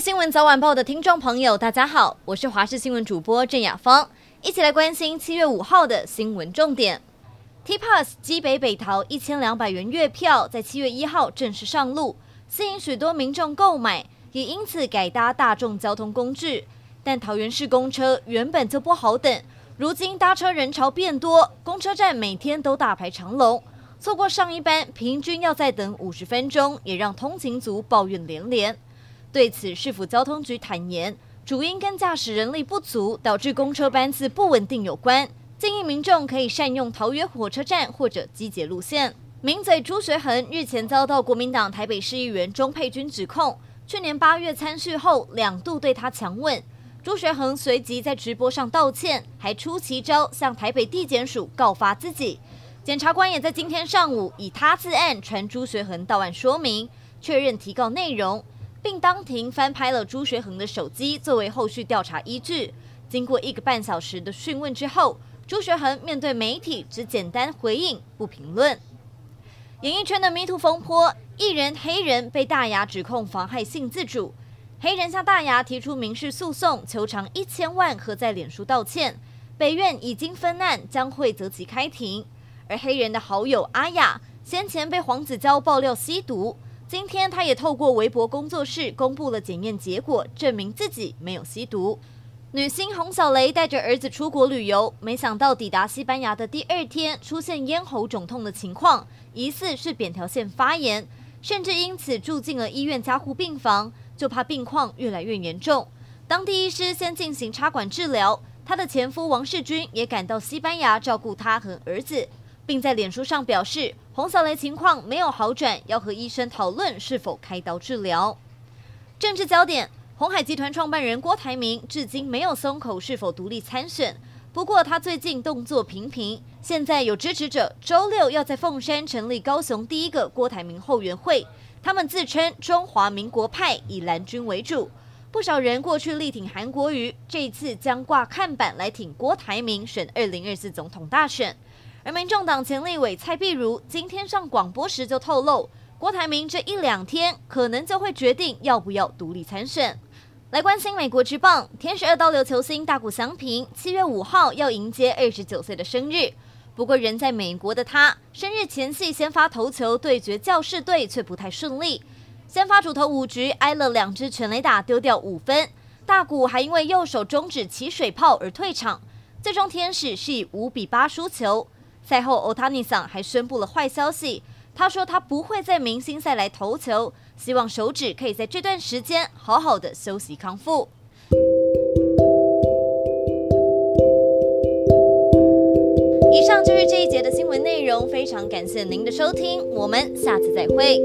新闻早晚报的听众朋友，大家好，我是华视新闻主播郑雅芳，一起来关心七月五号的新闻重点。T-Pass 基北北桃一千两百元月票在七月一号正式上路，吸引许多民众购买，也因此改搭大众交通工具。但桃园市公车原本就不好等，如今搭车人潮变多，公车站每天都大排长龙，错过上一班平均要再等五十分钟，也让通勤族抱怨连连。对此，市府交通局坦言，主因跟驾驶人力不足导致公车班次不稳定有关，建议民众可以善用桃园火车站或者机捷路线。名嘴朱学恒日前遭到国民党台北市议员钟佩君指控，去年八月参叙后两度对他强吻。朱学恒随即在直播上道歉，还出奇招向台北地检署告发自己。检察官也在今天上午以他自案传朱学恒到案说明，确认提告内容。并当庭翻拍了朱学恒的手机，作为后续调查依据。经过一个半小时的讯问之后，朱学恒面对媒体只简单回应，不评论。演艺圈的 MeToo 风波，艺人黑人被大牙指控妨害性自主，黑人向大牙提出民事诉讼，求偿一千万和在脸书道歉。北院已经分案，将会择期开庭。而黑人的好友阿雅先前被黄子佼爆料吸毒。今天，他也透过微博工作室公布了检验结果，证明自己没有吸毒。女星洪小雷带着儿子出国旅游，没想到抵达西班牙的第二天出现咽喉肿痛的情况，疑似是扁桃腺发炎，甚至因此住进了医院加护病房，就怕病况越来越严重。当地医师先进行插管治疗，她的前夫王世军也赶到西班牙照顾她和儿子。并在脸书上表示，洪小雷情况没有好转，要和医生讨论是否开刀治疗。政治焦点：鸿海集团创办人郭台铭至今没有松口是否独立参选。不过他最近动作频频，现在有支持者周六要在凤山成立高雄第一个郭台铭后援会，他们自称中华民国派，以蓝军为主。不少人过去力挺韩国瑜，这次将挂看板来挺郭台铭选二零二四总统大选。而民众党前立委蔡壁如今天上广播时就透露，郭台铭这一两天可能就会决定要不要独立参选。来关心美国职棒，天使二刀流球星大谷翔平七月五号要迎接二十九岁的生日。不过人在美国的他，生日前夕先发投球对决教士队却不太顺利，先发主投五局挨了两支全垒打，丢掉五分。大谷还因为右手中指起水泡而退场，最终天使是以五比八输球。赛后，欧塔尼桑还宣布了坏消息。他说他不会在明星赛来投球，希望手指可以在这段时间好好的休息康复。以上就是这一节的新闻内容，非常感谢您的收听，我们下次再会。